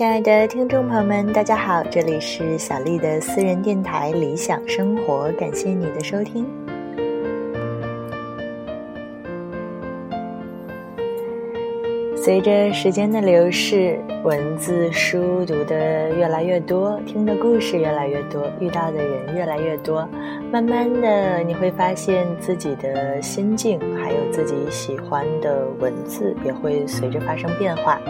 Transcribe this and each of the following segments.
亲爱的听众朋友们，大家好，这里是小丽的私人电台《理想生活》，感谢你的收听。随着时间的流逝，文字书读的越来越多，听的故事越来越多，遇到的人越来越多，慢慢的你会发现自己的心境，还有自己喜欢的文字也会随着发生变化。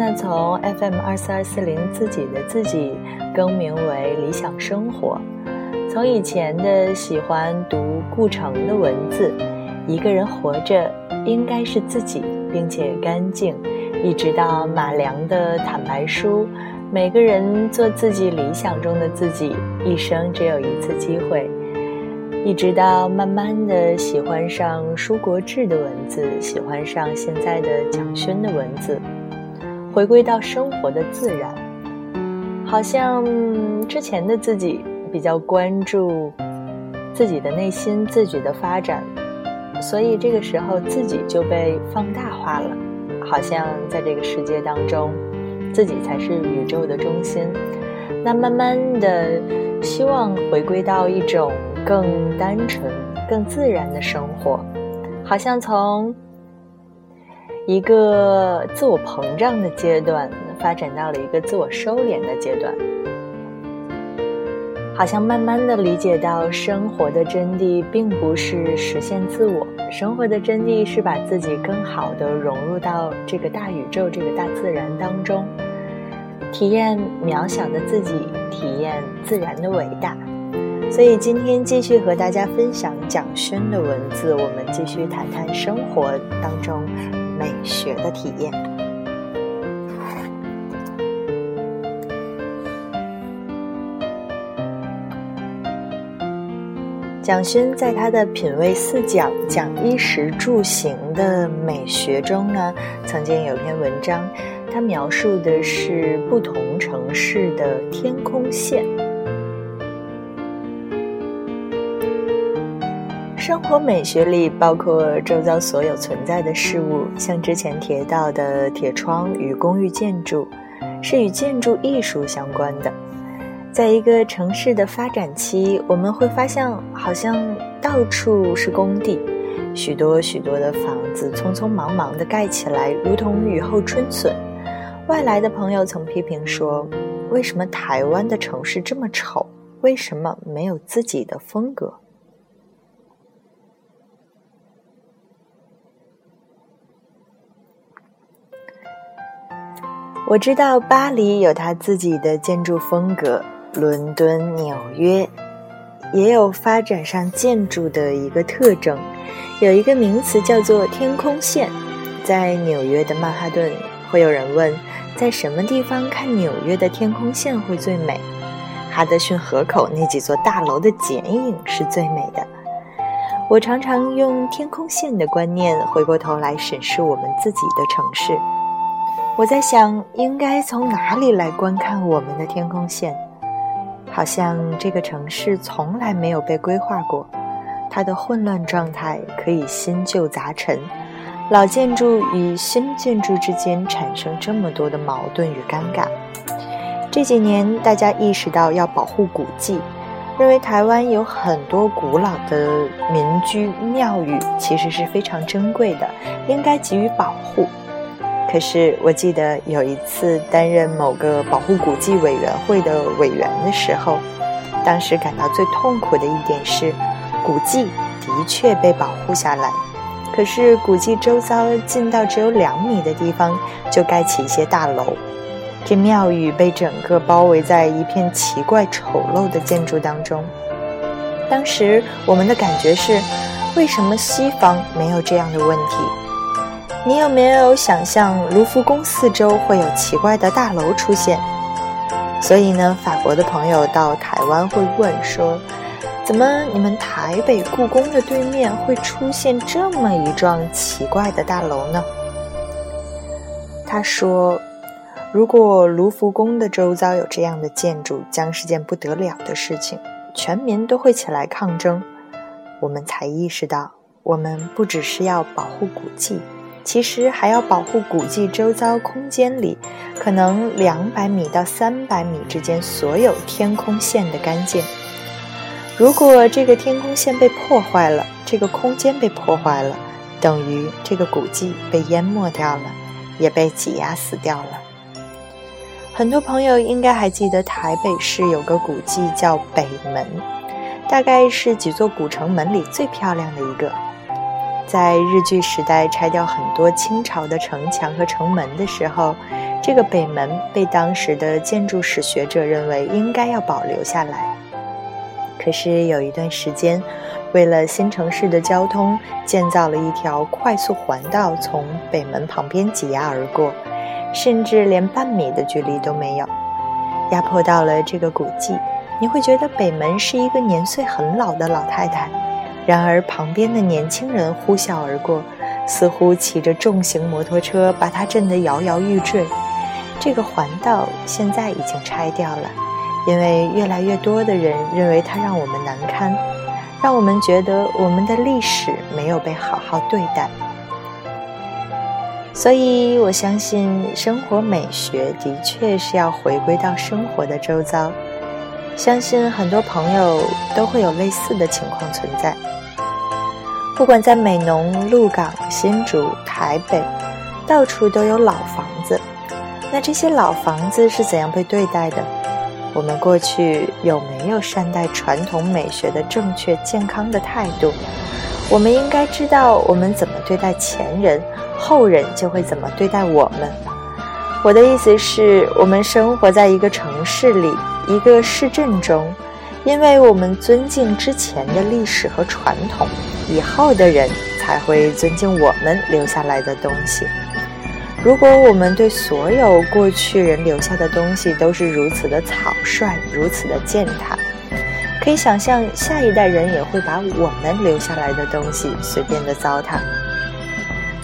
那从 FM 二四二四零自己的自己更名为理想生活，从以前的喜欢读顾城的文字，一个人活着应该是自己。并且干净，一直到马良的坦白书，每个人做自己理想中的自己，一生只有一次机会。一直到慢慢的喜欢上舒国志的文字，喜欢上现在的蒋勋的文字，回归到生活的自然。好像之前的自己比较关注自己的内心，自己的发展。所以这个时候自己就被放大化了，好像在这个世界当中，自己才是宇宙的中心。那慢慢的，希望回归到一种更单纯、更自然的生活，好像从一个自我膨胀的阶段，发展到了一个自我收敛的阶段。好像慢慢的理解到，生活的真谛并不是实现自我，生活的真谛是把自己更好的融入到这个大宇宙、这个大自然当中，体验渺小的自己，体验自然的伟大。所以今天继续和大家分享蒋勋的文字，我们继续谈谈生活当中美学的体验。蒋勋在他的品味四讲讲衣食住行的美学中呢，曾经有篇文章，他描述的是不同城市的天空线。生活美学里包括周遭所有存在的事物，像之前提到的铁窗与公寓建筑，是与建筑艺术相关的。在一个城市的发展期，我们会发现，好像到处是工地，许多许多的房子匆匆忙忙地盖起来，如同雨后春笋。外来的朋友曾批评说：“为什么台湾的城市这么丑？为什么没有自己的风格？”我知道巴黎有它自己的建筑风格。伦敦、纽约也有发展上建筑的一个特征，有一个名词叫做“天空线”。在纽约的曼哈顿，会有人问，在什么地方看纽约的天空线会最美？哈德逊河口那几座大楼的剪影是最美的。我常常用天空线的观念回过头来审视我们自己的城市。我在想，应该从哪里来观看我们的天空线？好像这个城市从来没有被规划过，它的混乱状态可以新旧杂陈，老建筑与新建筑之间产生这么多的矛盾与尴尬。这几年，大家意识到要保护古迹，认为台湾有很多古老的民居庙宇，其实是非常珍贵的，应该给予保护。可是我记得有一次担任某个保护古迹委员会的委员的时候，当时感到最痛苦的一点是，古迹的确被保护下来，可是古迹周遭近到只有两米的地方就盖起一些大楼，这庙宇被整个包围在一片奇怪丑陋的建筑当中。当时我们的感觉是，为什么西方没有这样的问题？你有没有想象卢浮宫四周会有奇怪的大楼出现？所以呢，法国的朋友到台湾会问说：“怎么你们台北故宫的对面会出现这么一幢奇怪的大楼呢？”他说：“如果卢浮宫的周遭有这样的建筑，将是件不得了的事情，全民都会起来抗争。我们才意识到，我们不只是要保护古迹。”其实还要保护古迹周遭空间里可能两百米到三百米之间所有天空线的干净。如果这个天空线被破坏了，这个空间被破坏了，等于这个古迹被淹没掉了，也被挤压死掉了。很多朋友应该还记得台北市有个古迹叫北门，大概是几座古城门里最漂亮的一个。在日据时代拆掉很多清朝的城墙和城门的时候，这个北门被当时的建筑史学者认为应该要保留下来。可是有一段时间，为了新城市的交通，建造了一条快速环道，从北门旁边挤压而过。甚至连半米的距离都没有，压迫到了这个古迹。你会觉得北门是一个年岁很老的老太太，然而旁边的年轻人呼啸而过，似乎骑着重型摩托车，把它震得摇摇欲坠。这个环道现在已经拆掉了，因为越来越多的人认为它让我们难堪，让我们觉得我们的历史没有被好好对待。所以，我相信生活美学的确是要回归到生活的周遭。相信很多朋友都会有类似的情况存在。不管在美浓、鹿港、新竹、台北，到处都有老房子。那这些老房子是怎样被对待的？我们过去有没有善待传统美学的正确、健康的态度？我们应该知道我们怎么对待前人。后人就会怎么对待我们？我的意思是，我们生活在一个城市里，一个市镇中，因为我们尊敬之前的历史和传统，以后的人才会尊敬我们留下来的东西。如果我们对所有过去人留下的东西都是如此的草率，如此的践踏，可以想象下一代人也会把我们留下来的东西随便的糟蹋。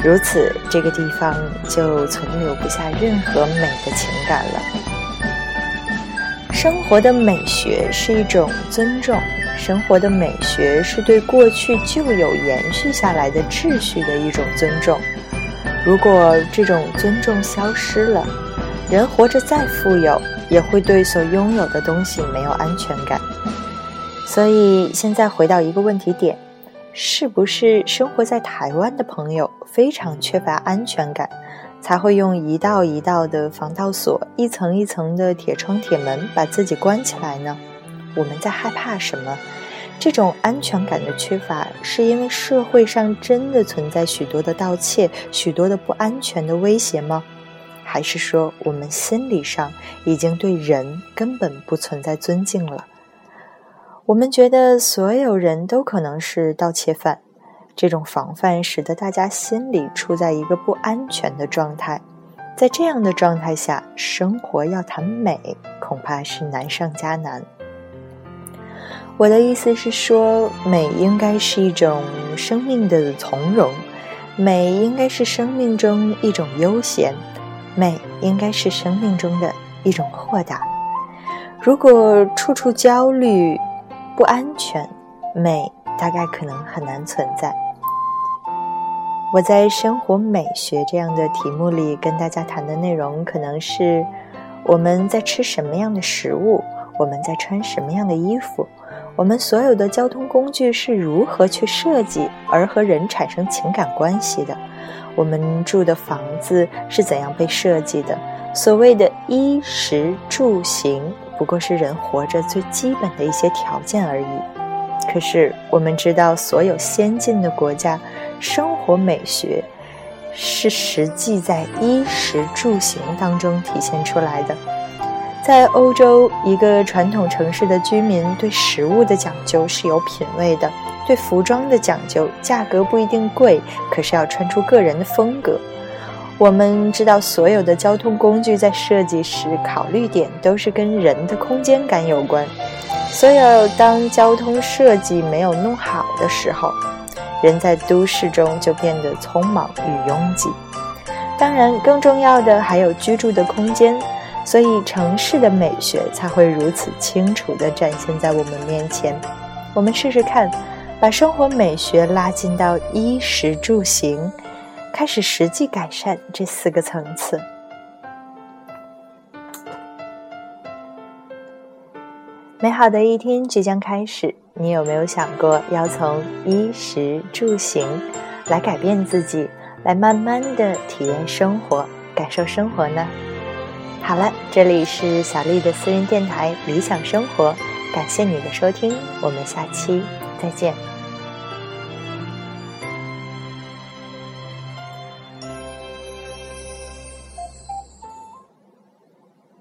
如此，这个地方就存留不下任何美的情感了。生活的美学是一种尊重，生活的美学是对过去旧有延续下来的秩序的一种尊重。如果这种尊重消失了，人活着再富有，也会对所拥有的东西没有安全感。所以，现在回到一个问题点。是不是生活在台湾的朋友非常缺乏安全感，才会用一道一道的防盗锁、一层一层的铁窗铁门把自己关起来呢？我们在害怕什么？这种安全感的缺乏，是因为社会上真的存在许多的盗窃、许多的不安全的威胁吗？还是说我们心理上已经对人根本不存在尊敬了？我们觉得所有人都可能是盗窃犯，这种防范使得大家心里处在一个不安全的状态。在这样的状态下，生活要谈美，恐怕是难上加难。我的意思是说，美应该是一种生命的从容，美应该是生命中一种悠闲，美应该是生命中的一种豁达。如果处处焦虑，不安全，美大概可能很难存在。我在生活美学这样的题目里跟大家谈的内容，可能是我们在吃什么样的食物，我们在穿什么样的衣服，我们所有的交通工具是如何去设计而和人产生情感关系的，我们住的房子是怎样被设计的，所谓的衣食住行。不过是人活着最基本的一些条件而已。可是我们知道，所有先进的国家，生活美学是实际在衣食住行当中体现出来的。在欧洲，一个传统城市的居民对食物的讲究是有品位的，对服装的讲究，价格不一定贵，可是要穿出个人的风格。我们知道，所有的交通工具在设计时考虑点都是跟人的空间感有关。所有当交通设计没有弄好的时候，人在都市中就变得匆忙与拥挤。当然，更重要的还有居住的空间，所以城市的美学才会如此清楚地展现在我们面前。我们试试看，把生活美学拉近到衣食住行。开始实际改善这四个层次。美好的一天即将开始，你有没有想过要从衣食住行来改变自己，来慢慢的体验生活，感受生活呢？好了，这里是小丽的私人电台《理想生活》，感谢你的收听，我们下期再见。